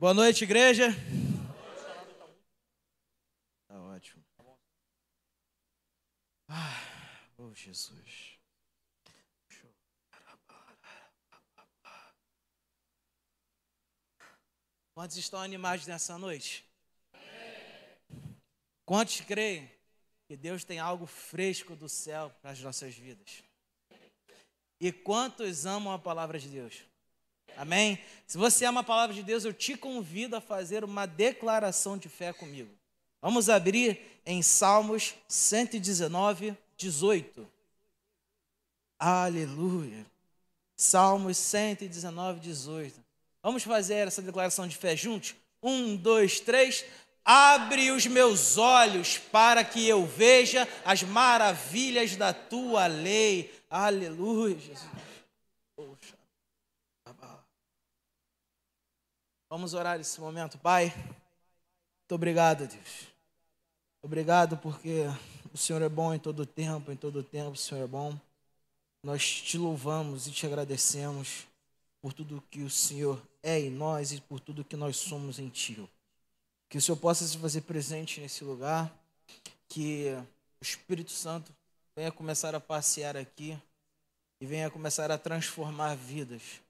Boa noite, igreja. Tá ótimo. Ah, oh Jesus. Quantos estão animados nessa noite? Quantos creem que Deus tem algo fresco do céu para as nossas vidas? E quantos amam a palavra de Deus? Amém? Se você ama a palavra de Deus, eu te convido a fazer uma declaração de fé comigo. Vamos abrir em Salmos 119, 18. Aleluia. Salmos 119, 18. Vamos fazer essa declaração de fé juntos? Um, dois, três. Abre os meus olhos para que eu veja as maravilhas da tua lei. Aleluia, Jesus. Poxa. Vamos orar nesse momento, Pai. Muito obrigado, Deus. Obrigado porque o Senhor é bom em todo tempo, em todo tempo o Senhor é bom. Nós te louvamos e te agradecemos por tudo que o Senhor é em nós e por tudo que nós somos em Ti. Que o Senhor possa se fazer presente nesse lugar, que o Espírito Santo venha começar a passear aqui e venha começar a transformar vidas,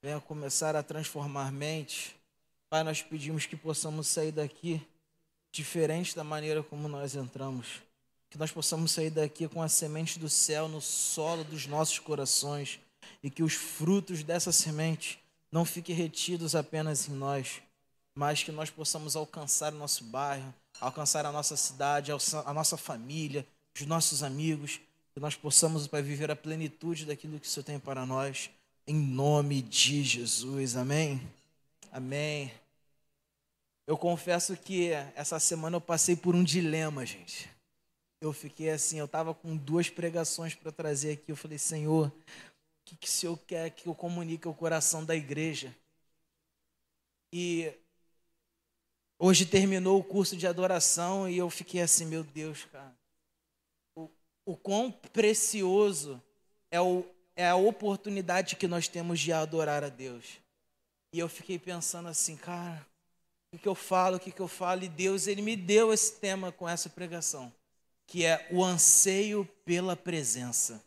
venha começar a transformar mentes Pai, nós pedimos que possamos sair daqui diferente da maneira como nós entramos. Que nós possamos sair daqui com a semente do céu no solo dos nossos corações e que os frutos dessa semente não fiquem retidos apenas em nós, mas que nós possamos alcançar o nosso bairro, alcançar a nossa cidade, a nossa família, os nossos amigos, que nós possamos, viver a plenitude daquilo que o Senhor tem para nós, em nome de Jesus. Amém. Amém. Eu confesso que essa semana eu passei por um dilema, gente. Eu fiquei assim, eu estava com duas pregações para trazer aqui. Eu falei, Senhor, o que, que o Senhor quer que eu comunique ao coração da igreja? E hoje terminou o curso de adoração e eu fiquei assim, meu Deus, cara. O, o quão precioso é, o, é a oportunidade que nós temos de adorar a Deus. E eu fiquei pensando assim, cara, o que eu falo, o que eu falo, e Deus, Ele me deu esse tema com essa pregação, que é o anseio pela presença.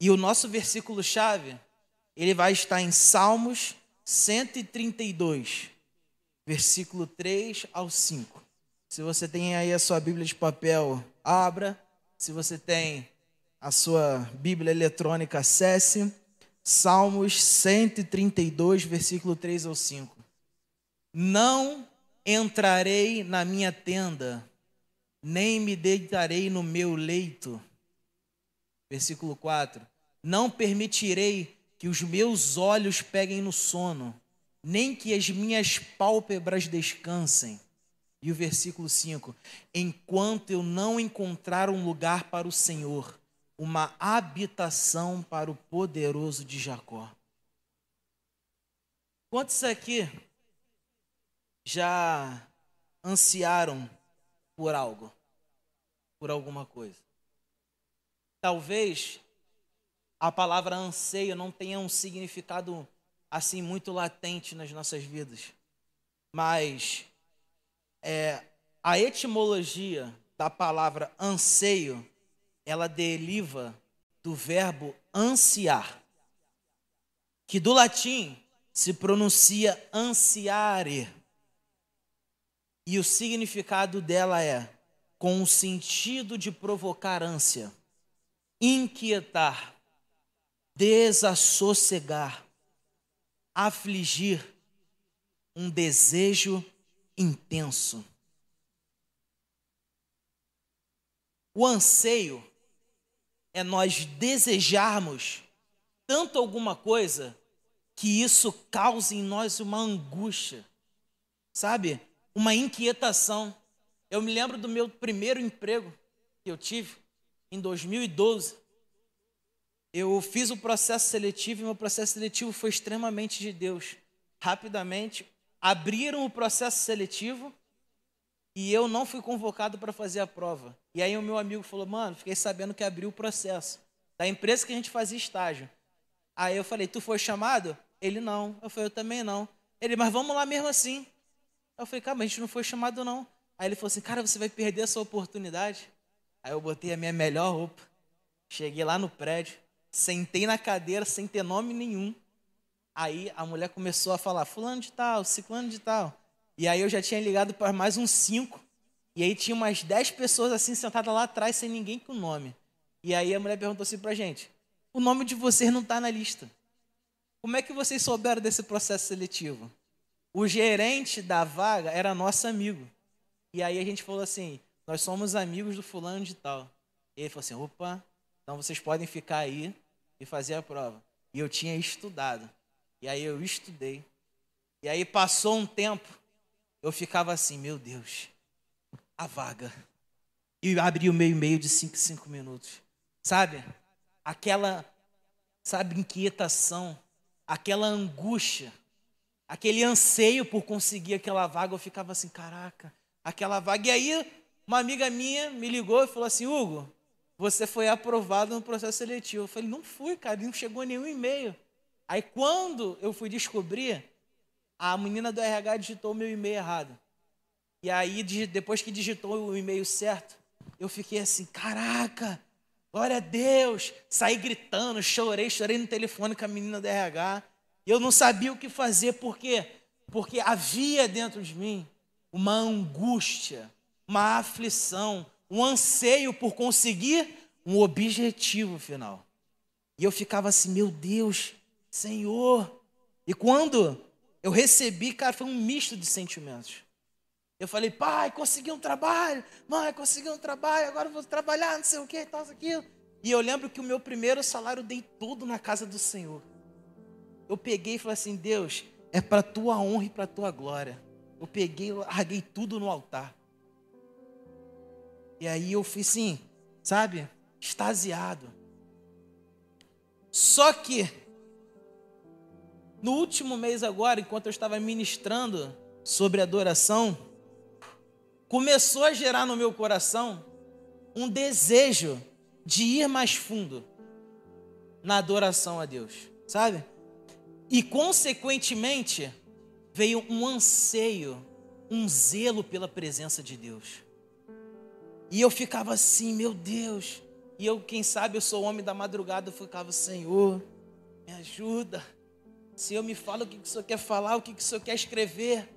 E o nosso versículo-chave, ele vai estar em Salmos 132, versículo 3 ao 5. Se você tem aí a sua Bíblia de papel, abra. Se você tem a sua Bíblia eletrônica, acesse. Salmos 132, versículo 3 ao 5. Não entrarei na minha tenda, nem me deitarei no meu leito. Versículo 4. Não permitirei que os meus olhos peguem no sono, nem que as minhas pálpebras descansem. E o versículo 5: Enquanto eu não encontrar um lugar para o Senhor, uma habitação para o poderoso de Jacó. Quantos aqui já ansiaram por algo, por alguma coisa? Talvez a palavra anseio não tenha um significado assim muito latente nas nossas vidas, mas é, a etimologia da palavra anseio ela deriva do verbo ansiar, que do latim se pronuncia ansiare. E o significado dela é com o sentido de provocar ânsia, inquietar, desassossegar, afligir, um desejo intenso. O anseio é nós desejarmos tanto alguma coisa que isso cause em nós uma angústia, sabe? Uma inquietação. Eu me lembro do meu primeiro emprego que eu tive em 2012. Eu fiz o processo seletivo e meu processo seletivo foi extremamente de Deus. Rapidamente abriram o processo seletivo e eu não fui convocado para fazer a prova. E aí o meu amigo falou, mano, fiquei sabendo que abriu o processo da empresa que a gente fazia estágio. Aí eu falei, tu foi chamado? Ele não. Eu falei, eu também não. Ele, mas vamos lá mesmo assim. Eu falei, cara, mas a gente não foi chamado não. Aí ele falou assim, cara, você vai perder essa oportunidade. Aí eu botei a minha melhor roupa, cheguei lá no prédio, sentei na cadeira sem ter nome nenhum. Aí a mulher começou a falar, fulano de tal, ciclano de tal. E aí eu já tinha ligado para mais uns cinco. E aí tinha umas dez pessoas assim sentadas lá atrás sem ninguém com nome. E aí a mulher perguntou assim pra gente: o nome de vocês não está na lista. Como é que vocês souberam desse processo seletivo? O gerente da vaga era nosso amigo. E aí a gente falou assim: nós somos amigos do fulano de tal. E ele falou assim: opa, então vocês podem ficar aí e fazer a prova. E eu tinha estudado. E aí eu estudei. E aí passou um tempo, eu ficava assim: meu Deus, a vaga. E abri o meu e-mail de 5 5 minutos. Sabe? Aquela, sabe, inquietação, aquela angústia, aquele anseio por conseguir aquela vaga. Eu ficava assim: caraca, aquela vaga. E aí, uma amiga minha me ligou e falou assim: Hugo, você foi aprovado no processo seletivo. Eu falei: não fui, cara, não chegou nenhum e-mail. Aí, quando eu fui descobrir, a menina do RH digitou meu e-mail errado. E aí, depois que digitou o e-mail certo, eu fiquei assim: caraca, glória a Deus. Saí gritando, chorei, chorei no telefone com a menina do RH. Eu não sabia o que fazer, por quê? Porque havia dentro de mim uma angústia, uma aflição, um anseio por conseguir um objetivo final. E eu ficava assim, meu Deus, Senhor. E quando eu recebi, cara, foi um misto de sentimentos. Eu falei, pai, consegui um trabalho, mãe, consegui um trabalho, agora vou trabalhar, não sei o que, tal, aquilo. E eu lembro que o meu primeiro salário eu dei tudo na casa do Senhor. Eu peguei e falei assim, Deus, é para tua honra e para tua glória eu peguei, larguei tudo no altar. E aí eu fui assim, sabe, extasiado. Só que, no último mês agora, enquanto eu estava ministrando sobre adoração, começou a gerar no meu coração um desejo de ir mais fundo na adoração a Deus, sabe? E, consequentemente, veio um anseio, um zelo pela presença de Deus. E eu ficava assim, meu Deus. E eu, quem sabe, eu sou homem da madrugada, eu ficava, Senhor, me ajuda. Senhor, me fala o que, o Senhor quer falar, o que, que o Senhor quer escrever.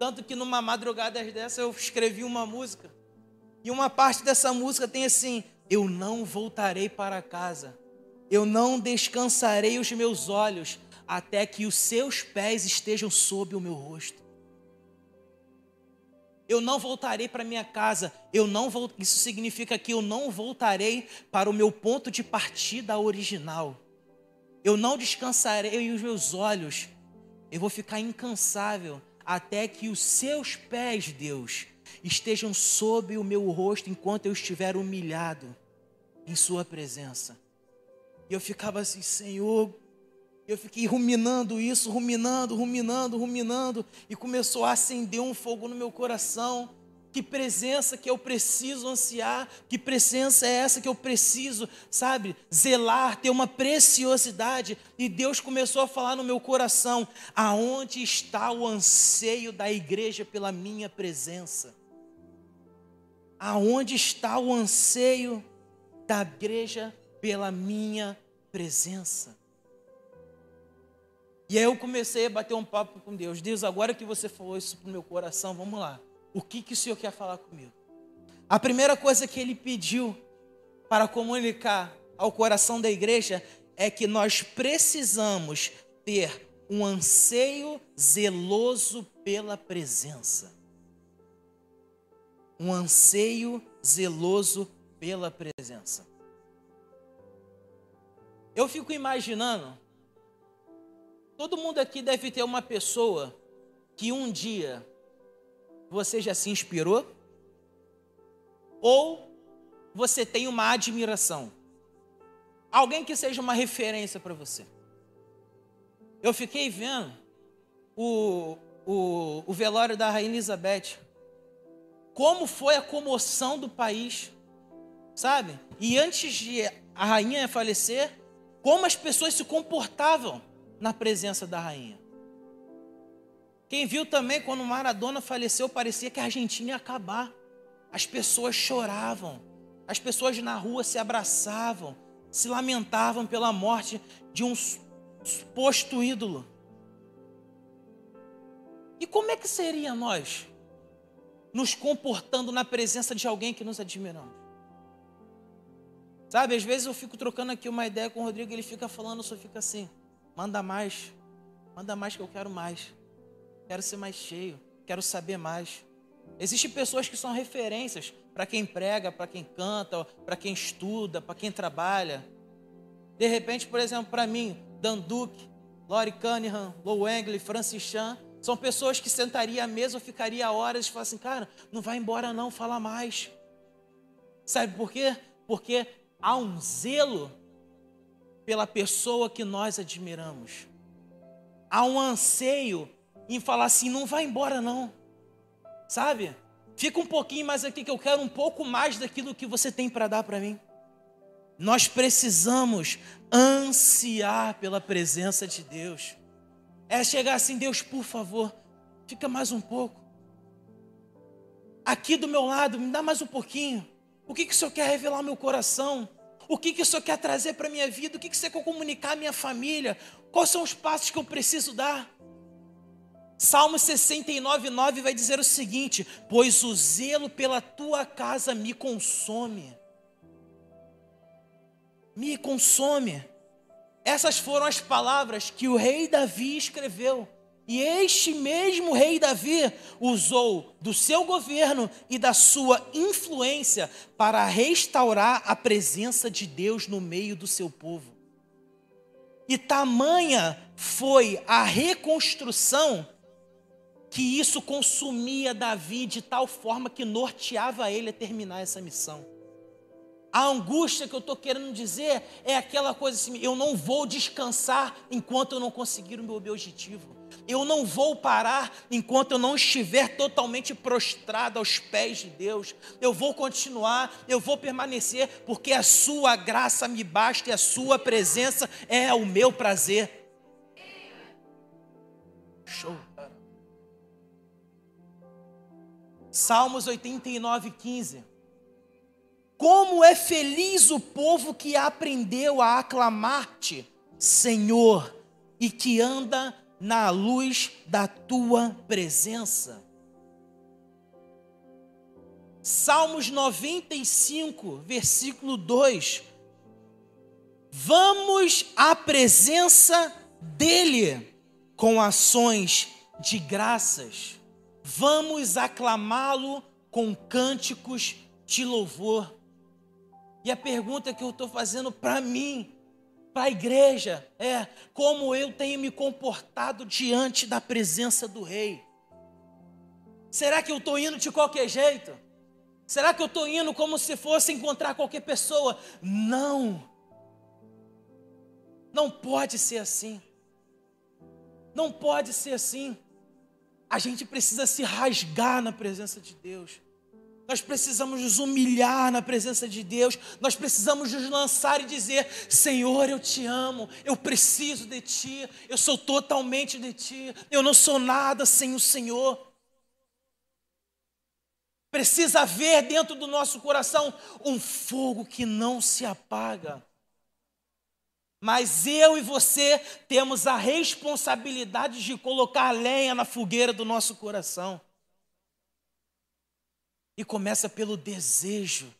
Tanto que numa madrugada dessa eu escrevi uma música. E uma parte dessa música tem assim: Eu não voltarei para casa, eu não descansarei os meus olhos até que os seus pés estejam sob o meu rosto. Eu não voltarei para minha casa, eu não vou, isso significa que eu não voltarei para o meu ponto de partida original. Eu não descansarei os meus olhos. Eu vou ficar incansável até que os seus pés, Deus, estejam sob o meu rosto enquanto eu estiver humilhado em sua presença. E eu ficava assim, Senhor, eu fiquei ruminando isso, ruminando, ruminando, ruminando, e começou a acender um fogo no meu coração. Que presença que eu preciso ansiar, que presença é essa que eu preciso, sabe, zelar, ter uma preciosidade. E Deus começou a falar no meu coração: aonde está o anseio da igreja pela minha presença? Aonde está o anseio da igreja pela minha presença? E aí eu comecei a bater um papo com Deus. Deus, agora que você falou isso para o meu coração, vamos lá. O que, que o Senhor quer falar comigo? A primeira coisa que ele pediu para comunicar ao coração da igreja é que nós precisamos ter um anseio zeloso pela presença. Um anseio zeloso pela presença. Eu fico imaginando Todo mundo aqui deve ter uma pessoa que um dia você já se inspirou ou você tem uma admiração. Alguém que seja uma referência para você. Eu fiquei vendo o, o, o velório da Rainha Elizabeth. Como foi a comoção do país, sabe? E antes de a rainha falecer, como as pessoas se comportavam na presença da rainha. Quem viu também quando Maradona faleceu, parecia que a Argentina ia acabar. As pessoas choravam, as pessoas na rua se abraçavam, se lamentavam pela morte de um suposto ídolo. E como é que seria nós nos comportando na presença de alguém que nos admiramos? Sabe, às vezes eu fico trocando aqui uma ideia com o Rodrigo, ele fica falando, só fica assim: manda mais, manda mais que eu quero mais quero ser mais cheio, quero saber mais. Existem pessoas que são referências para quem prega, para quem canta, para quem estuda, para quem trabalha. De repente, por exemplo, para mim, Dan Duke, Lori Cunningham, Lou Engley, Francis Chan, são pessoas que sentaria à mesa, ficaria horas e falaria assim, cara, não vai embora não, fala mais. Sabe por quê? Porque há um zelo pela pessoa que nós admiramos. Há um anseio em falar assim: não vai embora, não. Sabe? Fica um pouquinho mais aqui que eu quero um pouco mais daquilo que você tem para dar para mim. Nós precisamos ansiar pela presença de Deus. É chegar assim, Deus, por favor, fica mais um pouco. Aqui do meu lado, me dá mais um pouquinho. O que, que o Senhor quer revelar ao meu coração? O que, que o Senhor quer trazer para a minha vida? O que, que Senhor quer comunicar à minha família? Quais são os passos que eu preciso dar? Salmo 69, 9 vai dizer o seguinte: Pois o zelo pela tua casa me consome. Me consome. Essas foram as palavras que o rei Davi escreveu. E este mesmo rei Davi usou do seu governo e da sua influência para restaurar a presença de Deus no meio do seu povo. E tamanha foi a reconstrução que isso consumia Davi de tal forma que norteava ele a terminar essa missão. A angústia que eu estou querendo dizer é aquela coisa assim: eu não vou descansar enquanto eu não conseguir o meu objetivo. Eu não vou parar enquanto eu não estiver totalmente prostrado aos pés de Deus. Eu vou continuar, eu vou permanecer, porque a Sua graça me basta e a Sua presença é o meu prazer. Show. Salmos 89, 15. Como é feliz o povo que aprendeu a aclamar-te, Senhor, e que anda na luz da tua presença. Salmos 95, versículo 2. Vamos à presença dEle com ações de graças vamos aclamá-lo com cânticos de louvor. E a pergunta que eu estou fazendo para mim, para a igreja, é: como eu tenho me comportado diante da presença do Rei? Será que eu estou indo de qualquer jeito? Será que eu estou indo como se fosse encontrar qualquer pessoa? Não. Não pode ser assim. Não pode ser assim. A gente precisa se rasgar na presença de Deus. Nós precisamos nos humilhar na presença de Deus. Nós precisamos nos lançar e dizer: Senhor, eu te amo. Eu preciso de ti. Eu sou totalmente de ti. Eu não sou nada sem o Senhor. Precisa haver dentro do nosso coração um fogo que não se apaga. Mas eu e você temos a responsabilidade de colocar lenha na fogueira do nosso coração. E começa pelo desejo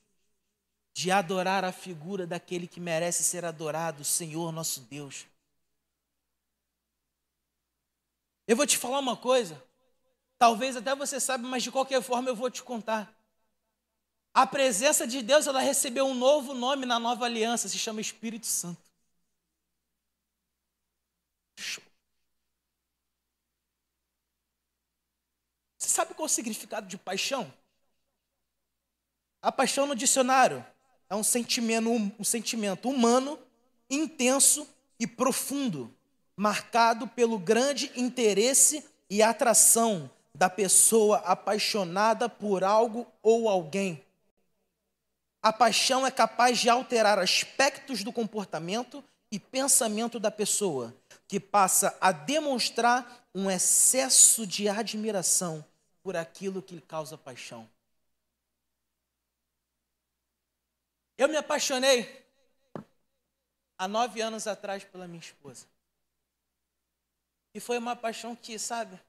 de adorar a figura daquele que merece ser adorado, o Senhor nosso Deus. Eu vou te falar uma coisa, talvez até você saiba, mas de qualquer forma eu vou te contar. A presença de Deus, ela recebeu um novo nome na nova aliança, se chama Espírito Santo. Você sabe qual é o significado de paixão? A paixão no dicionário é um sentimento, um sentimento humano, intenso e profundo, marcado pelo grande interesse e atração da pessoa apaixonada por algo ou alguém. A paixão é capaz de alterar aspectos do comportamento e pensamento da pessoa, que passa a demonstrar um excesso de admiração por aquilo que lhe causa paixão. Eu me apaixonei há nove anos atrás pela minha esposa. E foi uma paixão que, sabe,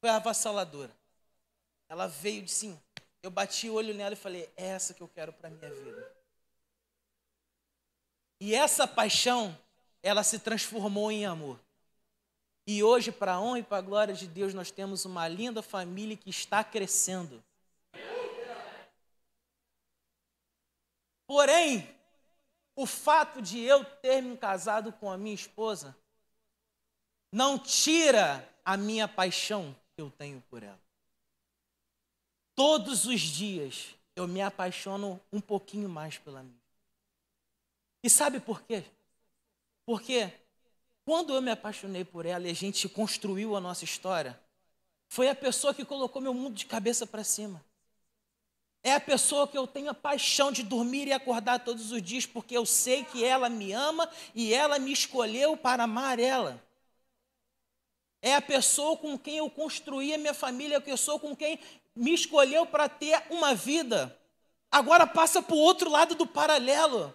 foi avassaladora. Ela veio de sim. Eu bati o olho nela e falei: é essa que eu quero para minha vida. E essa paixão, ela se transformou em amor. E hoje, para a honra e para a glória de Deus, nós temos uma linda família que está crescendo. Porém, o fato de eu ter me casado com a minha esposa não tira a minha paixão que eu tenho por ela. Todos os dias eu me apaixono um pouquinho mais pela minha. E sabe por quê? Porque quando eu me apaixonei por ela e a gente construiu a nossa história, foi a pessoa que colocou meu mundo de cabeça para cima. É a pessoa que eu tenho a paixão de dormir e acordar todos os dias, porque eu sei que ela me ama e ela me escolheu para amar ela. É a pessoa com quem eu construí a minha família, a pessoa com quem me escolheu para ter uma vida. Agora passa para o outro lado do paralelo.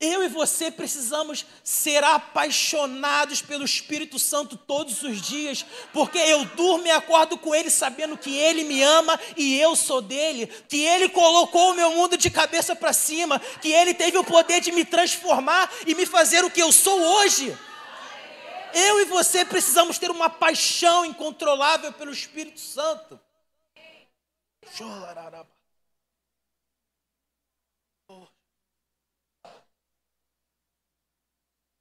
Eu e você precisamos ser apaixonados pelo Espírito Santo todos os dias, porque eu durmo e acordo com Ele sabendo que Ele me ama e eu sou dele, que Ele colocou o meu mundo de cabeça para cima, que Ele teve o poder de me transformar e me fazer o que eu sou hoje. Eu e você precisamos ter uma paixão incontrolável pelo Espírito Santo.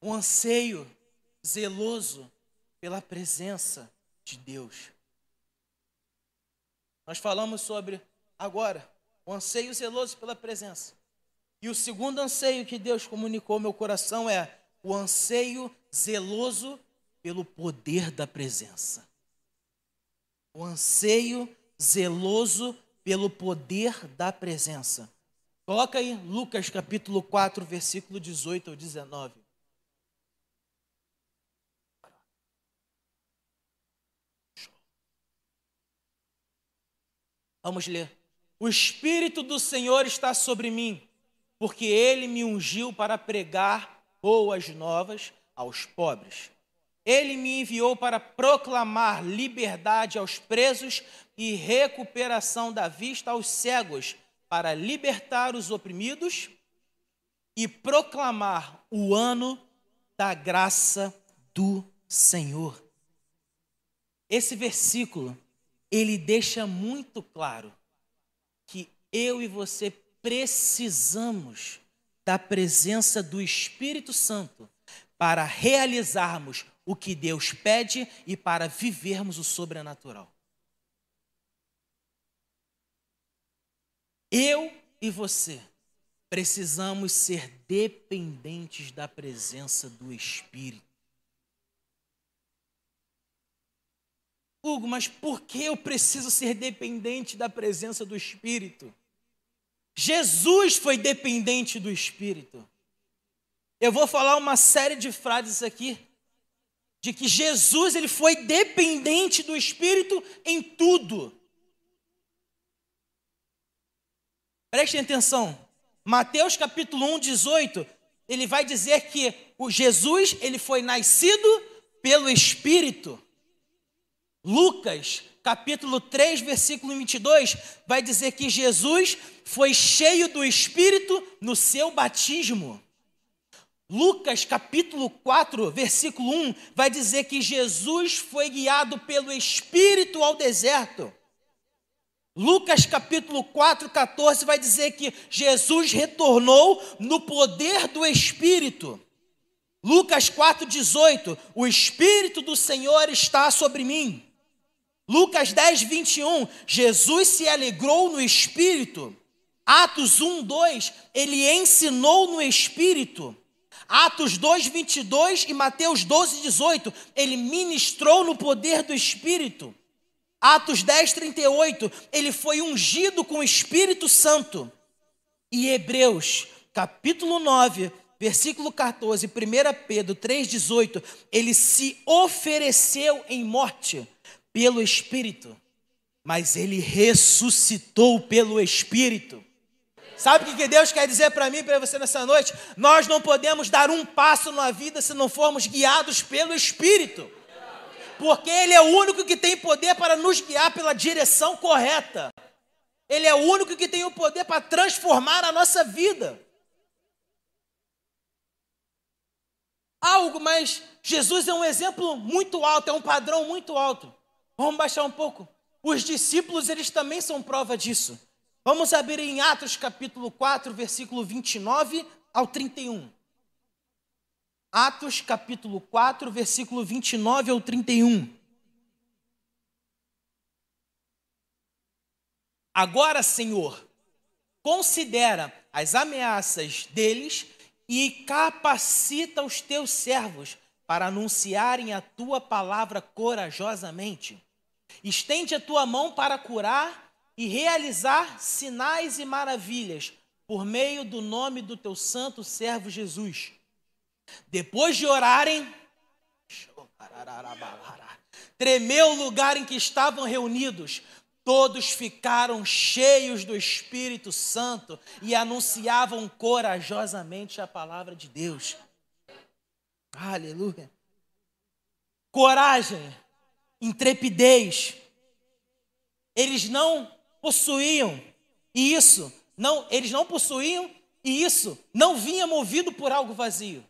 Um anseio zeloso pela presença de Deus. Nós falamos sobre agora o anseio zeloso pela presença. E o segundo anseio que Deus comunicou ao meu coração é o anseio zeloso pelo poder da presença. O anseio zeloso pelo poder da presença. Coloca aí Lucas capítulo 4, versículo 18 ao 19. Vamos ler. O Espírito do Senhor está sobre mim, porque ele me ungiu para pregar boas novas aos pobres ele me enviou para proclamar liberdade aos presos e recuperação da vista aos cegos, para libertar os oprimidos e proclamar o ano da graça do Senhor. Esse versículo, ele deixa muito claro que eu e você precisamos da presença do Espírito Santo para realizarmos o que Deus pede e para vivermos o sobrenatural. Eu e você precisamos ser dependentes da presença do Espírito. Hugo, mas por que eu preciso ser dependente da presença do Espírito? Jesus foi dependente do Espírito. Eu vou falar uma série de frases aqui de que Jesus ele foi dependente do Espírito em tudo. Prestem atenção. Mateus capítulo 1, 18, ele vai dizer que o Jesus ele foi nascido pelo Espírito. Lucas capítulo 3, versículo 22, vai dizer que Jesus foi cheio do Espírito no seu batismo. Lucas capítulo 4, versículo 1, vai dizer que Jesus foi guiado pelo Espírito ao deserto. Lucas capítulo 4, 14 vai dizer que Jesus retornou no poder do Espírito. Lucas 4, 18, o Espírito do Senhor está sobre mim. Lucas 10, 21, Jesus se alegrou no Espírito. Atos 1, 2, ele ensinou no Espírito. Atos 2, 22 e Mateus 12, 18, ele ministrou no poder do Espírito. Atos 10, 38, ele foi ungido com o Espírito Santo. E Hebreus, capítulo 9, versículo 14, 1 Pedro 3,18, ele se ofereceu em morte pelo Espírito, mas ele ressuscitou pelo Espírito. Sabe o que Deus quer dizer para mim e para você nessa noite? Nós não podemos dar um passo na vida se não formos guiados pelo Espírito. Porque Ele é o único que tem poder para nos guiar pela direção correta. Ele é o único que tem o poder para transformar a nossa vida. Algo, mas Jesus é um exemplo muito alto, é um padrão muito alto. Vamos baixar um pouco. Os discípulos, eles também são prova disso. Vamos abrir em Atos capítulo 4, versículo 29 ao 31. Atos capítulo 4, versículo 29 ao 31. Agora, Senhor, considera as ameaças deles e capacita os teus servos para anunciarem a tua palavra corajosamente. Estende a tua mão para curar e realizar sinais e maravilhas por meio do nome do teu santo servo Jesus. Depois de orarem, tremeu o lugar em que estavam reunidos. Todos ficaram cheios do Espírito Santo e anunciavam corajosamente a palavra de Deus. Aleluia. Coragem, intrepidez. Eles não possuíam, isso não, eles não possuíam, e isso não vinha movido por algo vazio.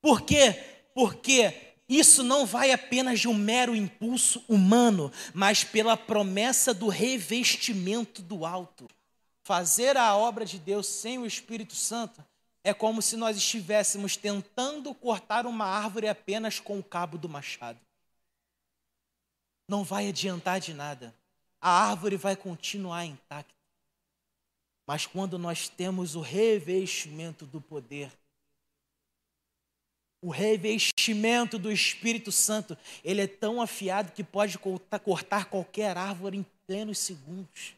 Por quê? Porque isso não vai apenas de um mero impulso humano, mas pela promessa do revestimento do alto. Fazer a obra de Deus sem o Espírito Santo é como se nós estivéssemos tentando cortar uma árvore apenas com o cabo do machado. Não vai adiantar de nada a árvore vai continuar intacta. Mas quando nós temos o revestimento do poder, o revestimento do Espírito Santo, ele é tão afiado que pode cortar qualquer árvore em plenos segundos,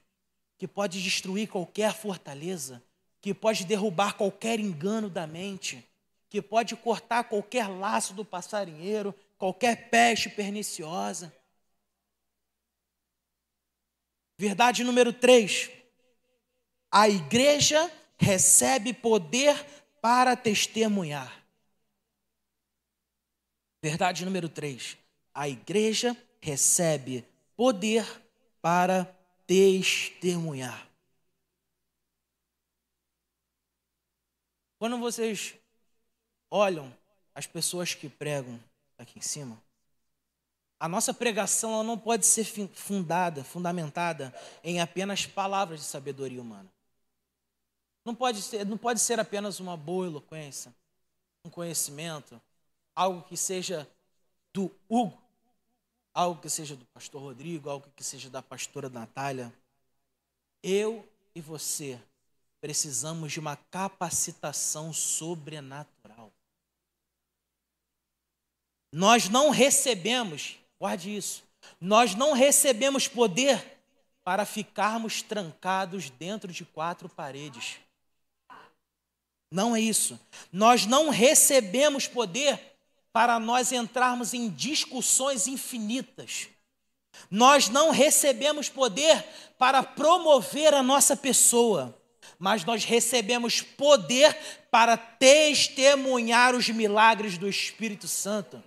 que pode destruir qualquer fortaleza, que pode derrubar qualquer engano da mente, que pode cortar qualquer laço do passarinheiro, qualquer peste perniciosa. Verdade número 3. A igreja recebe poder para testemunhar. Verdade número 3. A igreja recebe poder para testemunhar. Quando vocês olham as pessoas que pregam aqui em cima, a nossa pregação ela não pode ser fundada, fundamentada em apenas palavras de sabedoria humana. Não pode ser, não pode ser apenas uma boa eloquência, um conhecimento, algo que seja do Hugo, algo que seja do pastor Rodrigo, algo que seja da pastora Natália. Eu e você precisamos de uma capacitação sobrenatural. Nós não recebemos Guarde isso. Nós não recebemos poder para ficarmos trancados dentro de quatro paredes. Não é isso. Nós não recebemos poder para nós entrarmos em discussões infinitas. Nós não recebemos poder para promover a nossa pessoa, mas nós recebemos poder para testemunhar os milagres do Espírito Santo.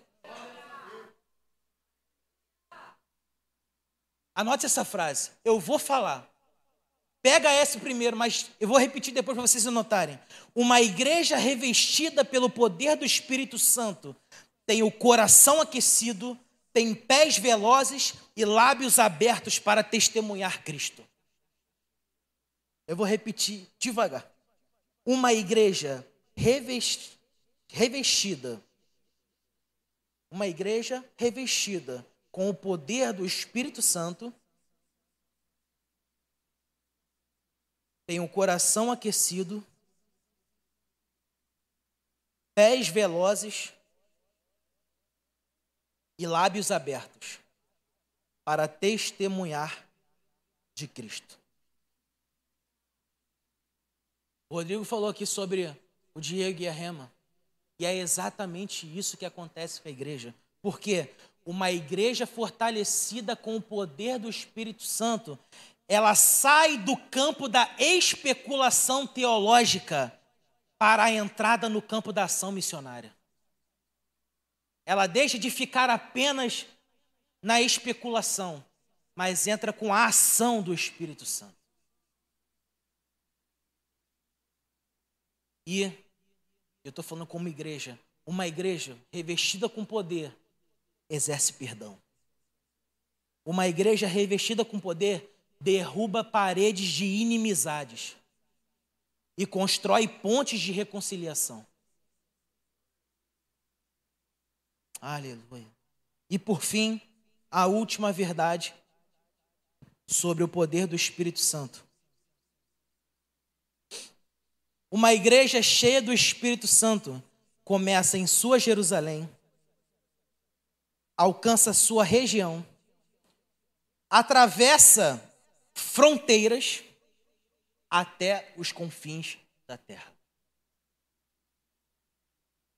Anote essa frase. Eu vou falar. Pega essa primeiro, mas eu vou repetir depois para vocês anotarem. Uma igreja revestida pelo poder do Espírito Santo tem o coração aquecido, tem pés velozes e lábios abertos para testemunhar Cristo. Eu vou repetir devagar. Uma igreja revestida, uma igreja revestida com o poder do Espírito Santo, tem um coração aquecido, pés velozes e lábios abertos para testemunhar de Cristo. O Rodrigo falou aqui sobre o Diego e a Rema. E é exatamente isso que acontece com a igreja. Porque uma igreja fortalecida com o poder do Espírito Santo, ela sai do campo da especulação teológica para a entrada no campo da ação missionária. Ela deixa de ficar apenas na especulação, mas entra com a ação do Espírito Santo. E eu estou falando como igreja, uma igreja revestida com poder exerce perdão. Uma igreja revestida com poder derruba paredes de inimizades e constrói pontes de reconciliação. Aleluia. E por fim, a última verdade sobre o poder do Espírito Santo. Uma igreja cheia do Espírito Santo começa em sua Jerusalém, alcança sua região, atravessa fronteiras até os confins da terra.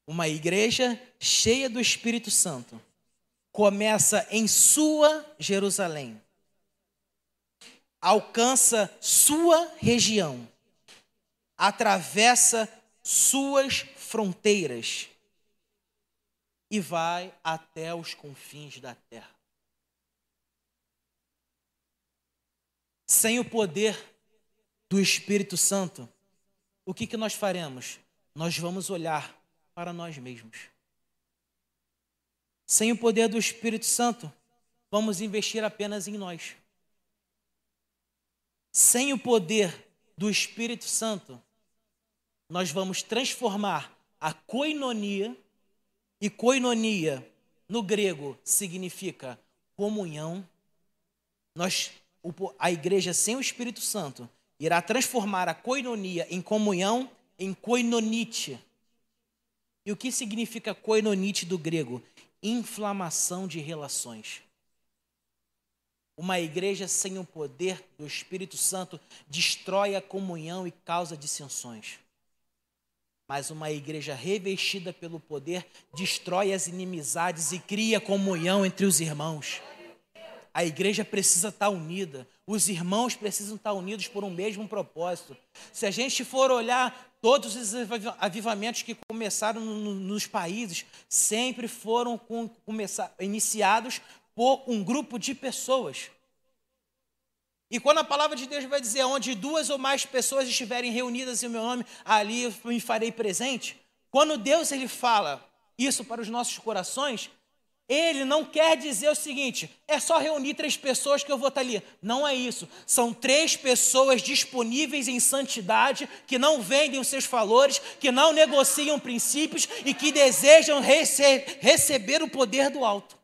Uma igreja cheia do Espírito Santo começa em sua Jerusalém, alcança sua região, atravessa suas fronteiras e vai até os confins da terra. Sem o poder do Espírito Santo, o que, que nós faremos? Nós vamos olhar para nós mesmos. Sem o poder do Espírito Santo, vamos investir apenas em nós. Sem o poder do Espírito Santo, nós vamos transformar a coinonia, e coinonia no grego significa comunhão. Nós, a igreja sem o Espírito Santo irá transformar a coinonia em comunhão em koinonite. E o que significa koinonite do grego? Inflamação de relações. Uma igreja sem o poder do Espírito Santo destrói a comunhão e causa dissensões. Mas uma igreja revestida pelo poder destrói as inimizades e cria comunhão entre os irmãos. A igreja precisa estar unida, os irmãos precisam estar unidos por um mesmo propósito. Se a gente for olhar todos os avivamentos que começaram nos países, sempre foram iniciados por um grupo de pessoas. E quando a palavra de Deus vai dizer onde duas ou mais pessoas estiverem reunidas em meu nome, ali eu me farei presente. Quando Deus ele fala isso para os nossos corações, ele não quer dizer o seguinte: é só reunir três pessoas que eu vou estar ali. Não é isso. São três pessoas disponíveis em santidade, que não vendem os seus valores, que não negociam princípios e que desejam rece receber o poder do alto.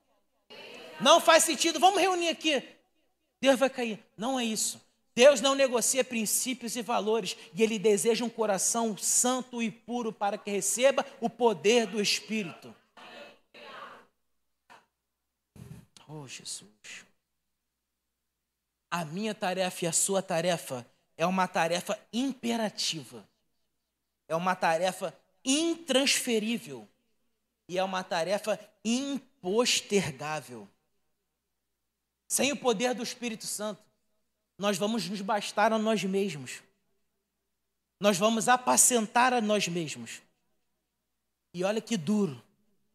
Não faz sentido, vamos reunir aqui. Deus vai cair. Não é isso. Deus não negocia princípios e valores e Ele deseja um coração santo e puro para que receba o poder do Espírito. Oh, Jesus. A minha tarefa e a sua tarefa é uma tarefa imperativa. É uma tarefa intransferível. E é uma tarefa impostergável. Sem o poder do Espírito Santo, nós vamos nos bastar a nós mesmos. Nós vamos apacentar a nós mesmos. E olha que duro,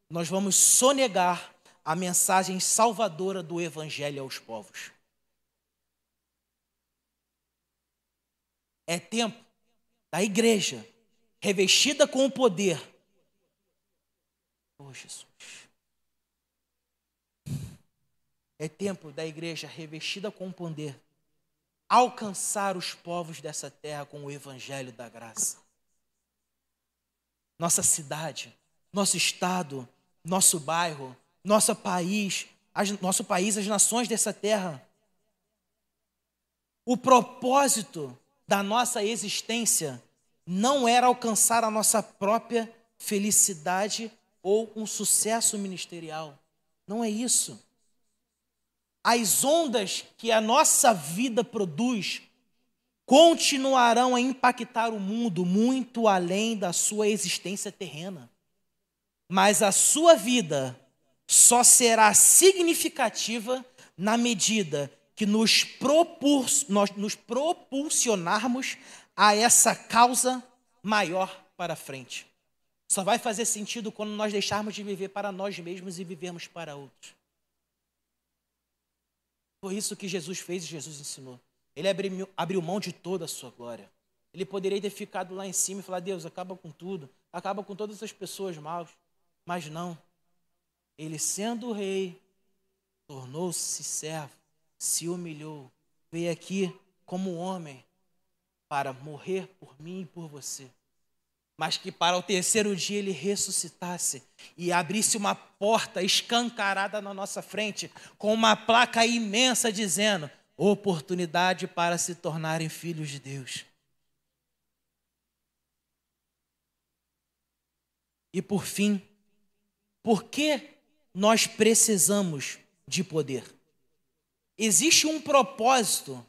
nós vamos sonegar a mensagem salvadora do Evangelho aos povos. É tempo da igreja, revestida com o poder. Oh, Jesus. É tempo da igreja revestida com poder alcançar os povos dessa terra com o evangelho da graça. Nossa cidade, nosso estado, nosso bairro, nosso país, as, nosso país, as nações dessa terra. O propósito da nossa existência não era alcançar a nossa própria felicidade ou um sucesso ministerial. Não é isso as ondas que a nossa vida produz continuarão a impactar o mundo muito além da sua existência terrena. Mas a sua vida só será significativa na medida que nos, propul nós nos propulsionarmos a essa causa maior para frente. Só vai fazer sentido quando nós deixarmos de viver para nós mesmos e vivermos para outros. Foi isso que Jesus fez e Jesus ensinou. Ele abriu, abriu mão de toda a sua glória. Ele poderia ter ficado lá em cima e falar: Deus, acaba com tudo, acaba com todas as pessoas maus. Mas não. Ele, sendo rei, tornou-se servo, se humilhou, veio aqui como homem para morrer por mim e por você. Mas que para o terceiro dia ele ressuscitasse e abrisse uma porta escancarada na nossa frente, com uma placa imensa dizendo: oportunidade para se tornarem filhos de Deus. E por fim, por que nós precisamos de poder? Existe um propósito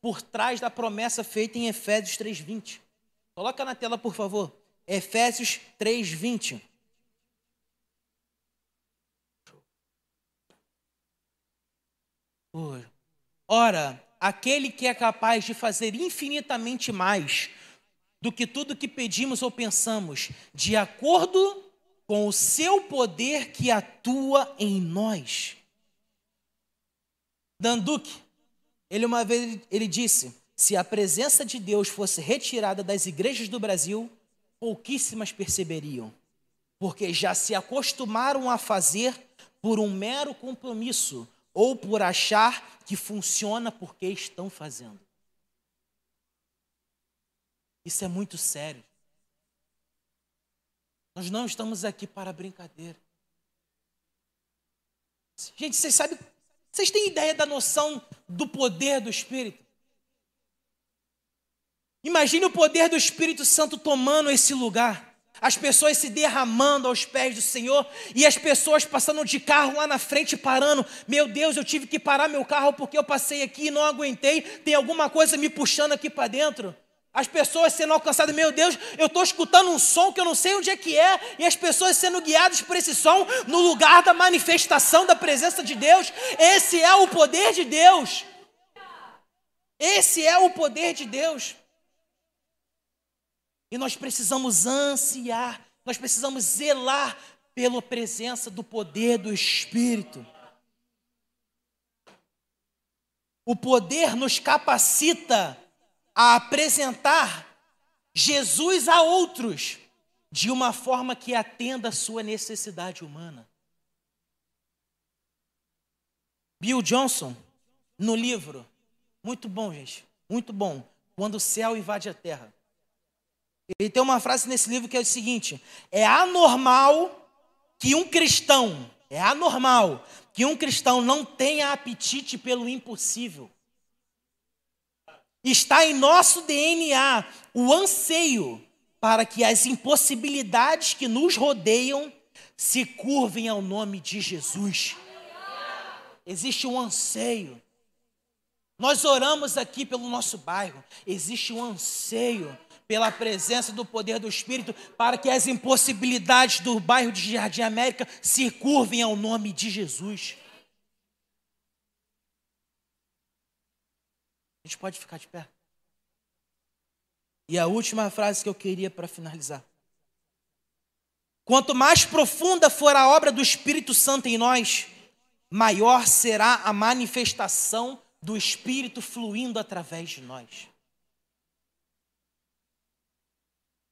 por trás da promessa feita em Efésios 3:20. Coloca na tela, por favor. Efésios 3:20. Ora, aquele que é capaz de fazer infinitamente mais do que tudo que pedimos ou pensamos, de acordo com o seu poder que atua em nós. Danduque, ele uma vez ele disse: se a presença de Deus fosse retirada das igrejas do Brasil, pouquíssimas perceberiam, porque já se acostumaram a fazer por um mero compromisso ou por achar que funciona porque estão fazendo. Isso é muito sério. Nós não estamos aqui para brincadeira. Gente, vocês sabem vocês têm ideia da noção do poder do Espírito? Imagine o poder do Espírito Santo tomando esse lugar. As pessoas se derramando aos pés do Senhor e as pessoas passando de carro lá na frente parando. Meu Deus, eu tive que parar meu carro porque eu passei aqui e não aguentei. Tem alguma coisa me puxando aqui para dentro. As pessoas sendo alcançadas, meu Deus, eu estou escutando um som que eu não sei onde é que é, e as pessoas sendo guiadas por esse som no lugar da manifestação da presença de Deus. Esse é o poder de Deus. Esse é o poder de Deus. E nós precisamos ansiar, nós precisamos zelar pela presença do poder do Espírito. O poder nos capacita a apresentar Jesus a outros de uma forma que atenda a sua necessidade humana. Bill Johnson, no livro, muito bom, gente, muito bom, Quando o céu invade a terra. Ele tem uma frase nesse livro que é o seguinte: é anormal que um cristão, é anormal que um cristão não tenha apetite pelo impossível. Está em nosso DNA o anseio para que as impossibilidades que nos rodeiam se curvem ao nome de Jesus. Existe um anseio. Nós oramos aqui pelo nosso bairro. Existe um anseio pela presença do poder do Espírito para que as impossibilidades do bairro de Jardim América se curvem ao nome de Jesus. A gente pode ficar de pé. E a última frase que eu queria para finalizar. Quanto mais profunda for a obra do Espírito Santo em nós, maior será a manifestação do Espírito fluindo através de nós.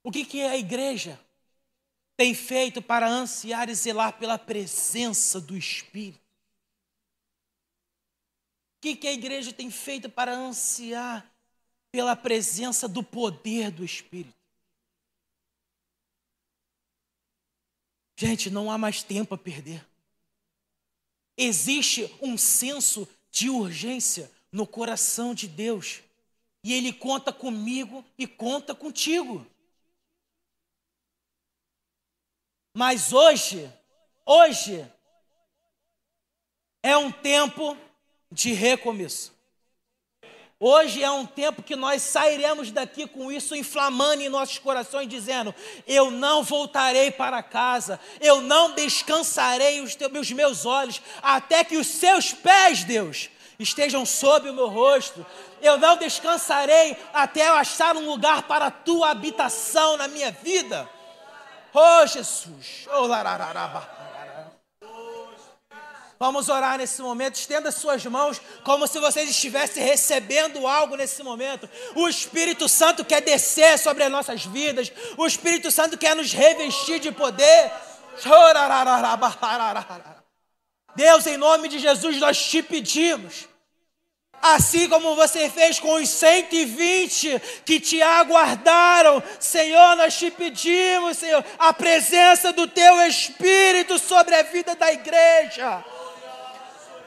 O que, que a igreja tem feito para ansiar e zelar pela presença do Espírito? O que, que a igreja tem feito para ansiar pela presença do poder do Espírito? Gente, não há mais tempo a perder. Existe um senso de urgência no coração de Deus. E Ele conta comigo e conta contigo. Mas hoje, hoje, é um tempo de recomeço. Hoje é um tempo que nós sairemos daqui com isso inflamando em nossos corações, dizendo: Eu não voltarei para casa, eu não descansarei os, teus, os meus olhos, até que os seus pés, Deus, estejam sob o meu rosto. Eu não descansarei até eu achar um lugar para a tua habitação na minha vida. Oh, Jesus! Oh, larararaba. Vamos orar nesse momento. Estenda suas mãos como se vocês estivessem recebendo algo nesse momento. O Espírito Santo quer descer sobre as nossas vidas. O Espírito Santo quer nos revestir de poder. Deus, em nome de Jesus, nós te pedimos. Assim como você fez com os 120 que te aguardaram, Senhor, nós te pedimos, Senhor, a presença do teu Espírito sobre a vida da igreja.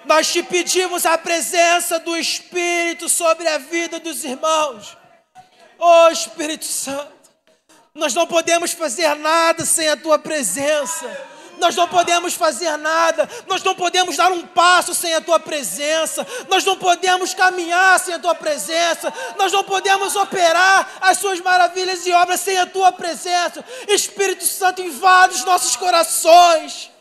Nós te pedimos a presença do Espírito sobre a vida dos irmãos. Oh Espírito Santo, nós não podemos fazer nada sem a tua presença. Nós não podemos fazer nada, nós não podemos dar um passo sem a tua presença, nós não podemos caminhar sem a tua presença, nós não podemos operar as suas maravilhas e obras sem a tua presença. Espírito Santo, invade os nossos corações.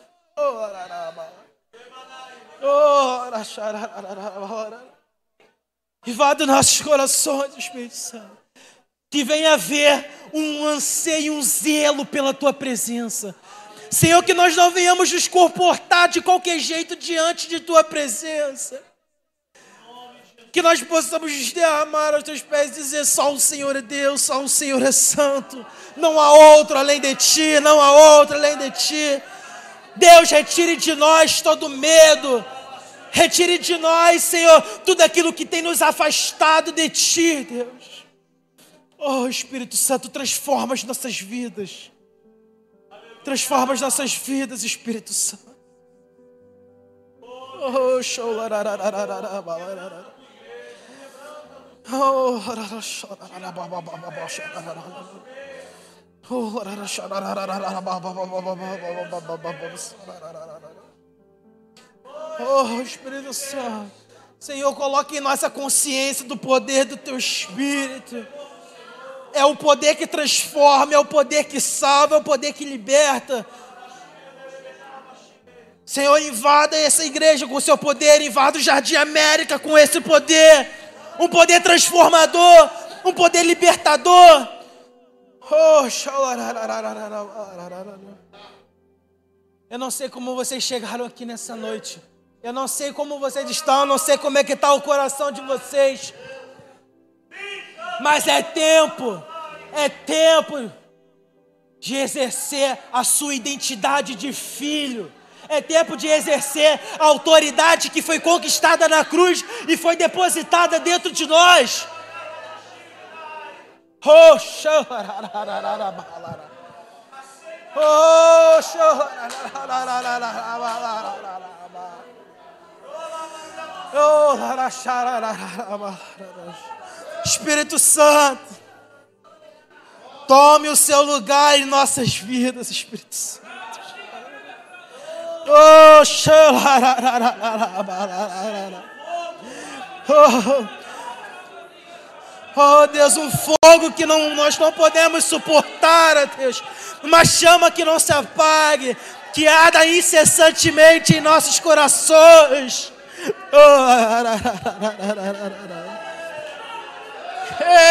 Invada nossos corações, Espírito Santo. Que venha haver um anseio, um zelo pela tua presença. Senhor, que nós não venhamos nos comportar de qualquer jeito diante de tua presença. Que nós possamos nos derramar aos teus pés e dizer: só o Senhor é Deus, só o Senhor é santo. Não há outro além de ti, não há outro além de ti. Deus, retire de nós todo medo. Retire de nós, Senhor, tudo aquilo que tem nos afastado de Ti, Deus. Oh, Espírito Santo, transforma as nossas vidas. Transforma as nossas vidas, Espírito Santo. Oh, show, Oh, Espírito Santo. Senhor, coloque em nossa consciência do poder do Teu Espírito. É o poder que transforma, é o poder que salva, é o poder que liberta. Senhor, invada essa igreja com o seu poder, invada o Jardim América com esse poder. Um poder transformador, um poder libertador. Oh, eu não sei como vocês chegaram aqui nessa noite. Eu não sei como vocês estão, não sei como é que está o coração de vocês. Mas é tempo, é tempo de exercer a sua identidade de filho. É tempo de exercer a autoridade que foi conquistada na cruz e foi depositada dentro de nós. Oh, Espírito Santo, tome o seu lugar em nossas vidas, Espírito Santo. Oh, oh, Deus, um fogo que não, nós não podemos suportar, Deus. Uma chama que não se apague, que arda incessantemente em nossos corações. Hey,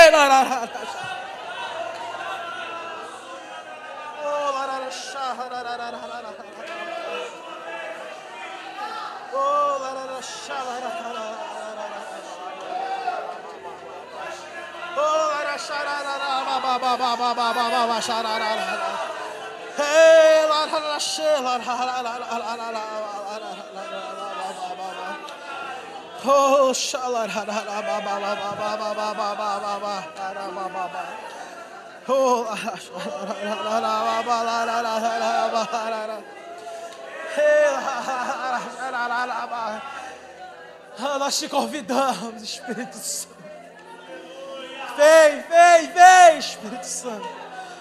Oh, nós te convidamos, Espírito Santo. Vem, vem, vem, Espírito Santo.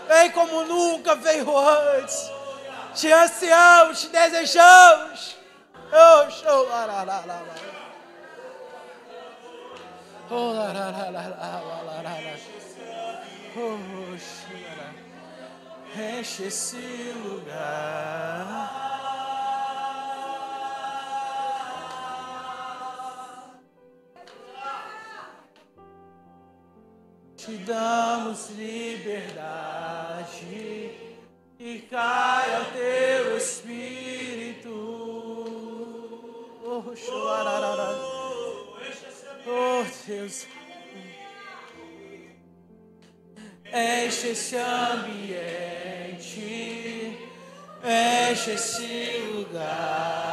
Vem como nunca veio antes. Te ansiamos, te desejamos. Oh, show, lá, lá, lá, lá. Oh, xará. Enche esse lugar. Te damos liberdade e caia o teu espírito. Oh, xararara. Deus. Enche esse ambiente, enche esse lugar.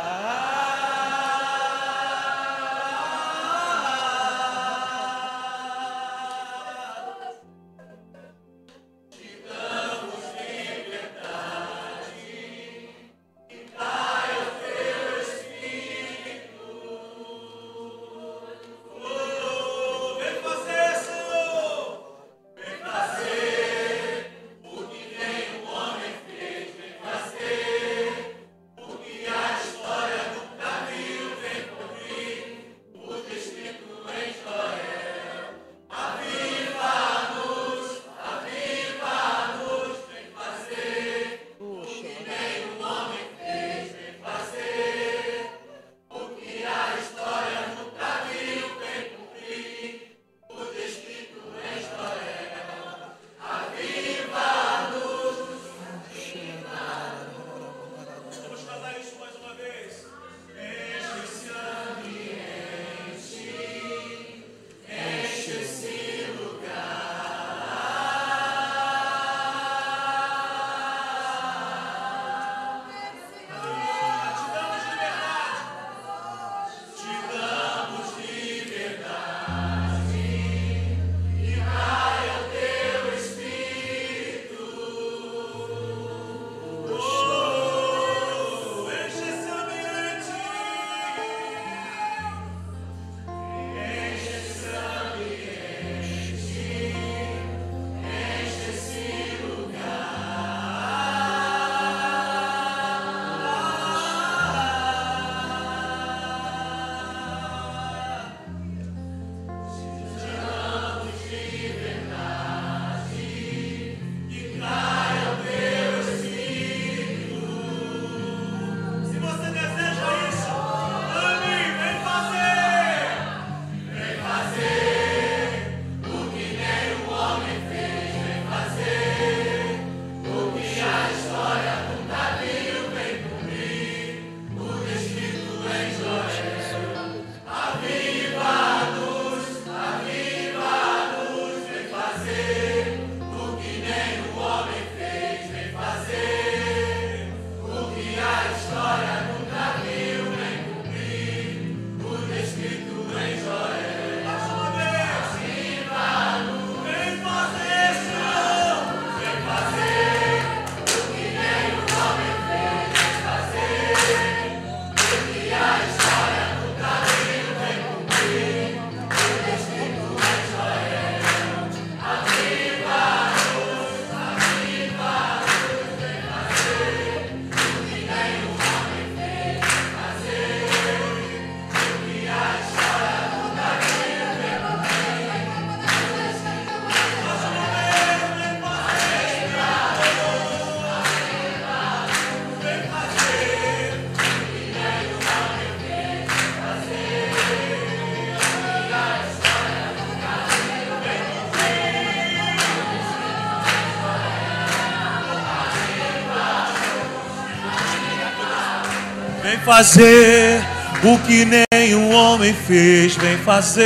Vem fazer o que nenhum homem fez, vem fazer.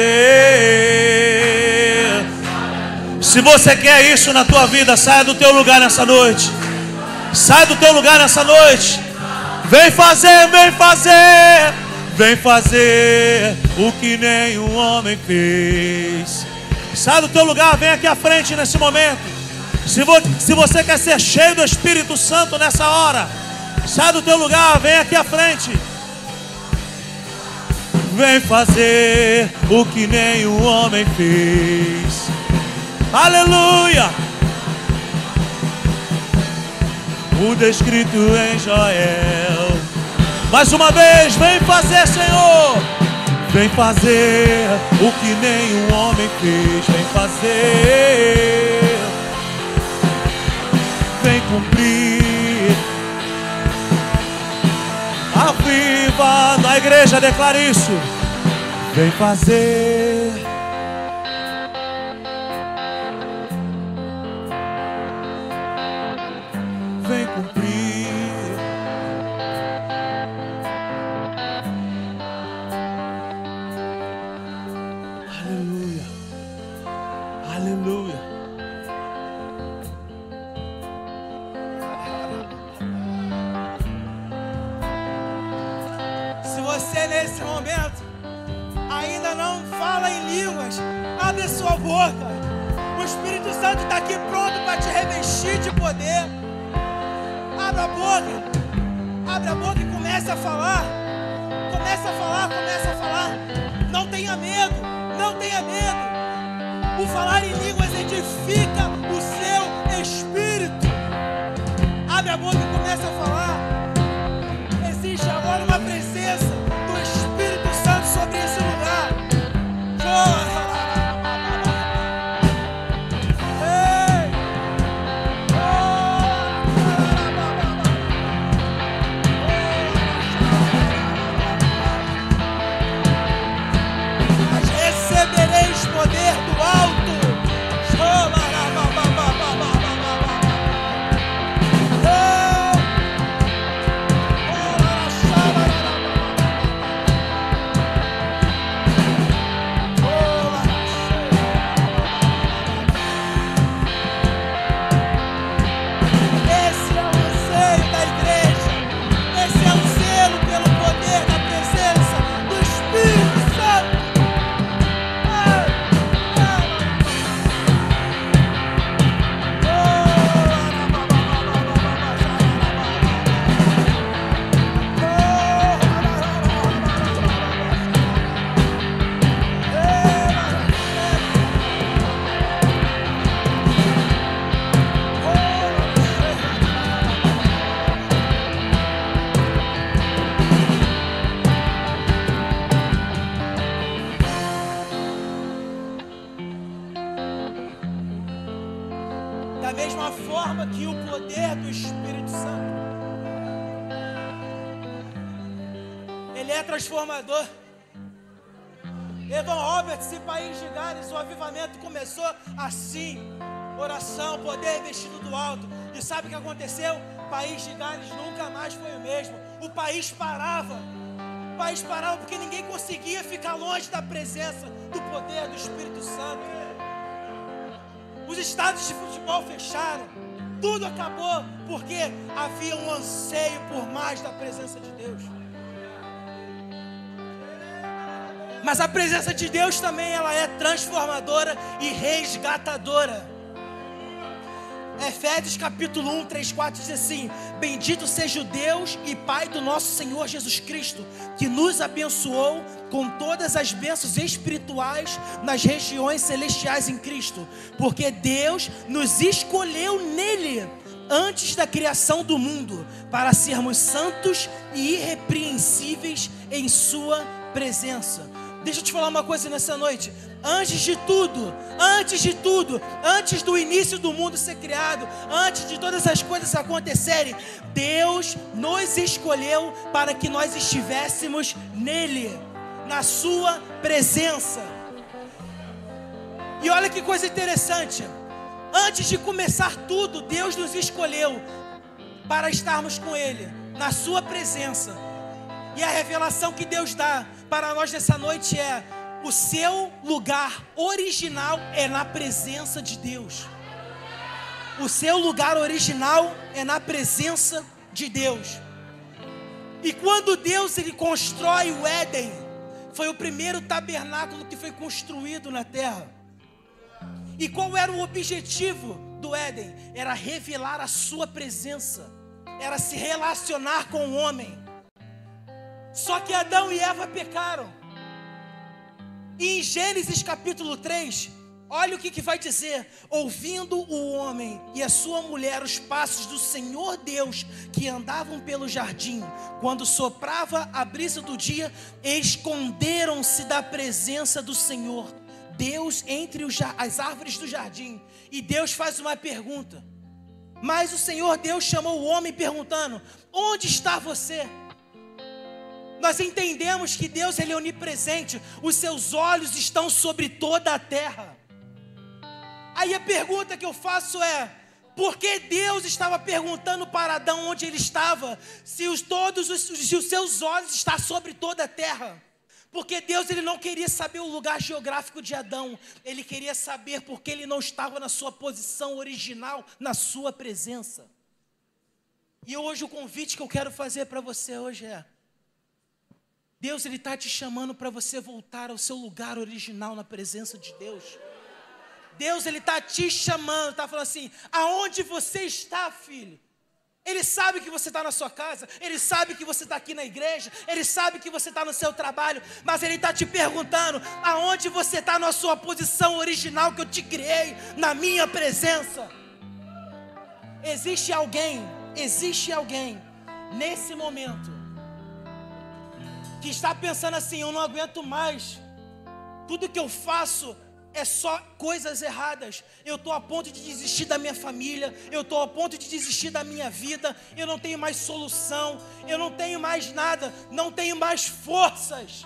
Se você quer isso na tua vida, saia do teu lugar nessa noite. Sai do teu lugar nessa noite. Vem fazer, vem fazer. Vem fazer o que nenhum homem fez. Sai do teu lugar, vem aqui à frente nesse momento. Se, vo- se você quer ser cheio do Espírito Santo nessa hora, sai do teu lugar, vem aqui à frente. Vem fazer o que nenhum homem fez. Aleluia! O descrito em Joel. Mais uma vez, vem fazer, Senhor. Vem fazer o que nenhum homem fez. Vem fazer. Vem cumprir. Aviva na igreja, declara isso. Vem fazer. Aqui pronto para te revestir de poder. Abra a boca, abre a boca e comece a falar. Comece a falar, comece a falar. Não tenha medo, não tenha medo. O falar em línguas edifica o seu espírito. Abre a boca e comece a falar. Existe agora uma presença do Espírito Santo sobre esse lugar. Ei! Evan Roberts, País de Gales, o avivamento começou assim: oração, poder vestido do alto. E sabe o que aconteceu? País de Gales nunca mais foi o mesmo. O país parava. O país parava porque ninguém conseguia ficar longe da presença, do poder do Espírito Santo. Os estádios de futebol fecharam. Tudo acabou porque havia um anseio por mais da presença de Deus. Mas a presença de Deus também ela é transformadora e resgatadora. Efésios capítulo 1, 3, 4 diz assim: Bendito seja o Deus e Pai do nosso Senhor Jesus Cristo, que nos abençoou com todas as bênçãos espirituais nas regiões celestiais em Cristo, porque Deus nos escolheu nele antes da criação do mundo, para sermos santos e irrepreensíveis em Sua presença. Deixa eu te falar uma coisa nessa noite. Antes de tudo, antes de tudo, antes do início do mundo ser criado, antes de todas as coisas acontecerem, Deus nos escolheu para que nós estivéssemos nele, na Sua presença. E olha que coisa interessante. Antes de começar tudo, Deus nos escolheu para estarmos com Ele, na Sua presença. E a revelação que Deus dá para nós nessa noite é: o seu lugar original é na presença de Deus. O seu lugar original é na presença de Deus. E quando Deus ele constrói o Éden, foi o primeiro tabernáculo que foi construído na terra. E qual era o objetivo do Éden? Era revelar a sua presença, era se relacionar com o homem. Só que Adão e Eva pecaram. E em Gênesis capítulo 3, Olha o que, que vai dizer: ouvindo o homem e a sua mulher os passos do Senhor Deus que andavam pelo jardim, quando soprava a brisa do dia, esconderam-se da presença do Senhor, Deus entre os, as árvores do jardim. E Deus faz uma pergunta. Mas o Senhor Deus chamou o homem perguntando: Onde está você? Nós entendemos que Deus ele é onipresente, os seus olhos estão sobre toda a terra. Aí a pergunta que eu faço é: por que Deus estava perguntando para Adão onde ele estava, se os, todos os, se os seus olhos estão sobre toda a terra? Porque Deus ele não queria saber o lugar geográfico de Adão, ele queria saber porque ele não estava na sua posição original, na sua presença. E hoje o convite que eu quero fazer para você hoje é: Deus ele está te chamando para você voltar ao seu lugar original na presença de Deus. Deus ele está te chamando, está falando assim: aonde você está, filho? Ele sabe que você está na sua casa, ele sabe que você está aqui na igreja, ele sabe que você está no seu trabalho, mas ele está te perguntando aonde você está na sua posição original que eu te criei, na minha presença. Existe alguém, existe alguém nesse momento que está pensando assim: eu não aguento mais, tudo que eu faço é só coisas erradas. Eu estou a ponto de desistir da minha família, eu estou a ponto de desistir da minha vida, eu não tenho mais solução, eu não tenho mais nada, não tenho mais forças.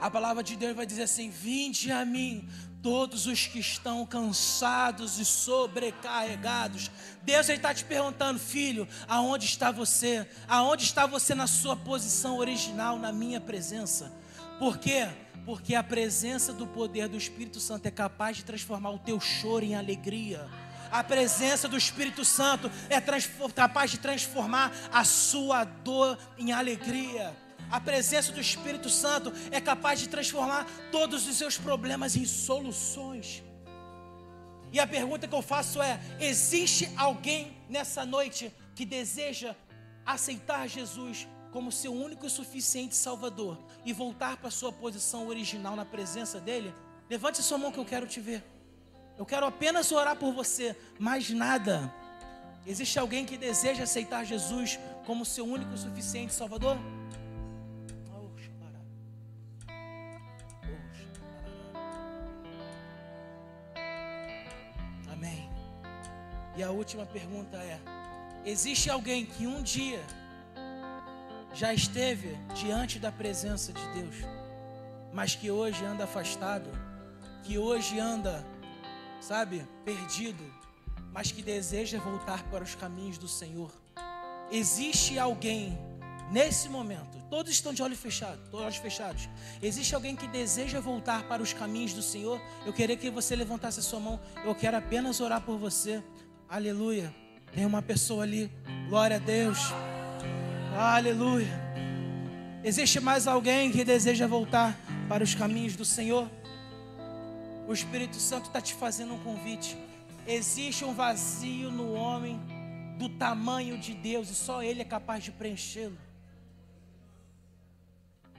A palavra de Deus vai dizer assim: Vinde a mim, todos os que estão cansados e sobrecarregados. Deus está te perguntando, filho, aonde está você? Aonde está você na sua posição original, na minha presença? Por quê? Porque a presença do poder do Espírito Santo é capaz de transformar o teu choro em alegria. A presença do Espírito Santo é capaz de transformar a sua dor em alegria. A presença do Espírito Santo é capaz de transformar todos os seus problemas em soluções. E a pergunta que eu faço é: existe alguém nessa noite que deseja aceitar Jesus como seu único e suficiente Salvador e voltar para sua posição original na presença dEle, levante sua mão que eu quero te ver. Eu quero apenas orar por você, mais nada. Existe alguém que deseja aceitar Jesus como seu único e suficiente Salvador? E a última pergunta é: existe alguém que um dia já esteve diante da presença de Deus, mas que hoje anda afastado, que hoje anda, sabe, perdido, mas que deseja voltar para os caminhos do Senhor. Existe alguém nesse momento, todos estão de olhos fechados, olhos fechados. Existe alguém que deseja voltar para os caminhos do Senhor? Eu queria que você levantasse a sua mão. Eu quero apenas orar por você. Aleluia. Tem uma pessoa ali. Glória a Deus. Aleluia. Existe mais alguém que deseja voltar para os caminhos do Senhor? O Espírito Santo está te fazendo um convite. Existe um vazio no homem do tamanho de Deus e só Ele é capaz de preenchê-lo.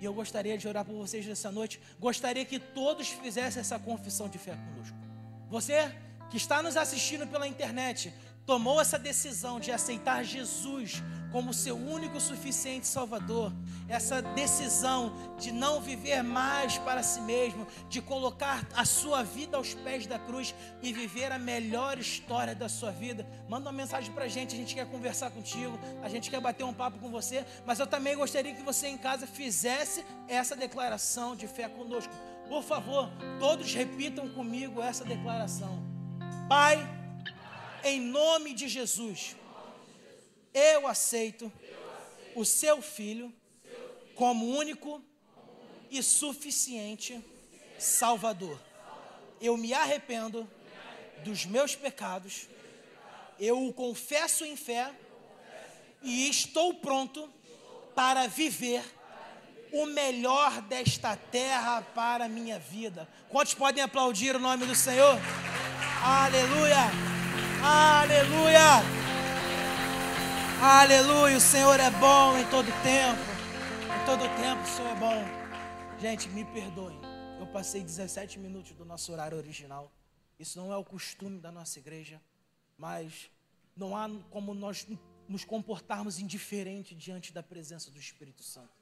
E eu gostaria de orar por vocês nessa noite. Gostaria que todos fizessem essa confissão de fé conosco. Você que está nos assistindo pela internet, tomou essa decisão de aceitar Jesus como seu único suficiente Salvador, essa decisão de não viver mais para si mesmo, de colocar a sua vida aos pés da cruz e viver a melhor história da sua vida, manda uma mensagem para a gente. A gente quer conversar contigo, a gente quer bater um papo com você, mas eu também gostaria que você em casa fizesse essa declaração de fé conosco. Por favor, todos repitam comigo essa declaração. Pai, em nome de Jesus eu aceito o seu filho como único e suficiente Salvador. Eu me arrependo dos meus pecados, eu o confesso em fé e estou pronto para viver o melhor desta terra para a minha vida. Quantos podem aplaudir o nome do Senhor? Aleluia! Aleluia! Aleluia, o Senhor é bom em todo tempo. Em todo tempo o Senhor é bom. Gente, me perdoem. Eu passei 17 minutos do nosso horário original. Isso não é o costume da nossa igreja, mas não há como nós nos comportarmos indiferente diante da presença do Espírito Santo.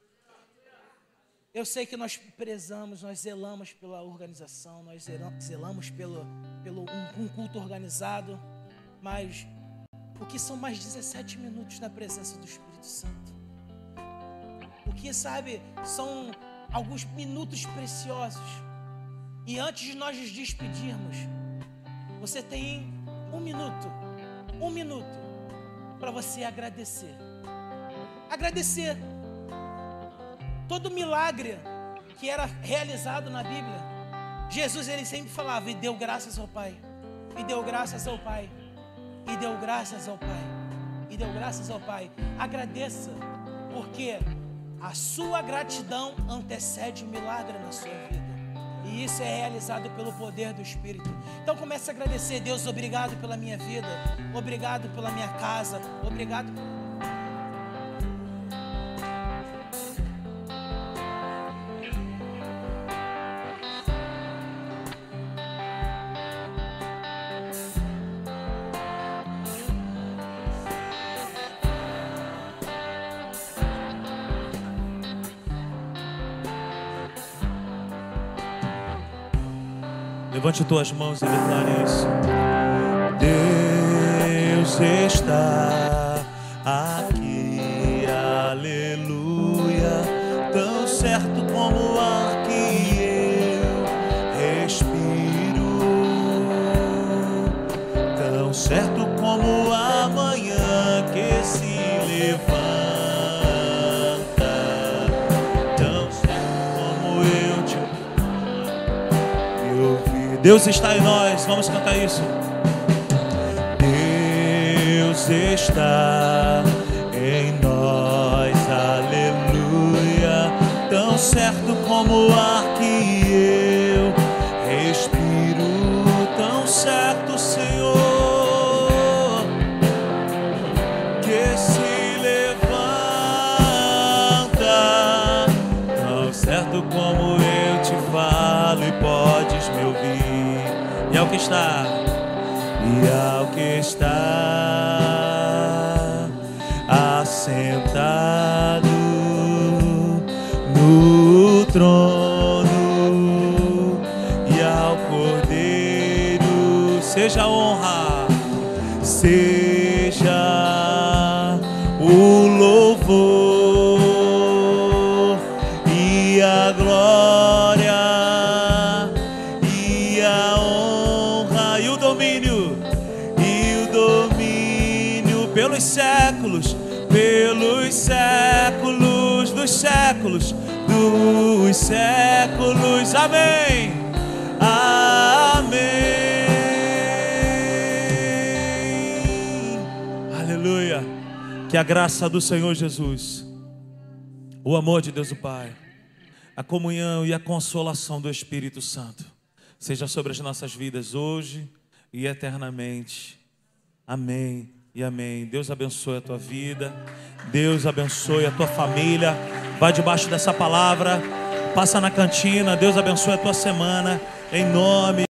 Eu sei que nós prezamos, nós zelamos pela organização, nós zelamos pelo, pelo um, um culto organizado, mas o que são mais 17 minutos na presença do Espírito Santo? O que, sabe, são alguns minutos preciosos. E antes de nós nos despedirmos, você tem um minuto, um minuto, para você agradecer. Agradecer todo milagre que era realizado na Bíblia. Jesus ele sempre falava e deu graças ao Pai, e deu graças ao Pai, e deu graças ao Pai, e deu graças ao Pai. Agradeça, porque a sua gratidão antecede o milagre na sua vida. E isso é realizado pelo poder do Espírito. Então comece a agradecer, Deus, obrigado pela minha vida, obrigado pela minha casa, obrigado Levante tuas mãos e declare isso. Deus está Deus está em nós, vamos cantar isso. Deus está em nós, aleluia. Tão certo como o ar que eu que está, e ao que está assentado séculos. Amém. Amém. Aleluia. Que a graça do Senhor Jesus, o amor de Deus o Pai, a comunhão e a consolação do Espírito Santo seja sobre as nossas vidas hoje e eternamente. Amém e amém. Deus abençoe a tua vida. Deus abençoe a tua família. Vai debaixo dessa palavra. Passa na cantina. Deus abençoe a tua semana. Em nome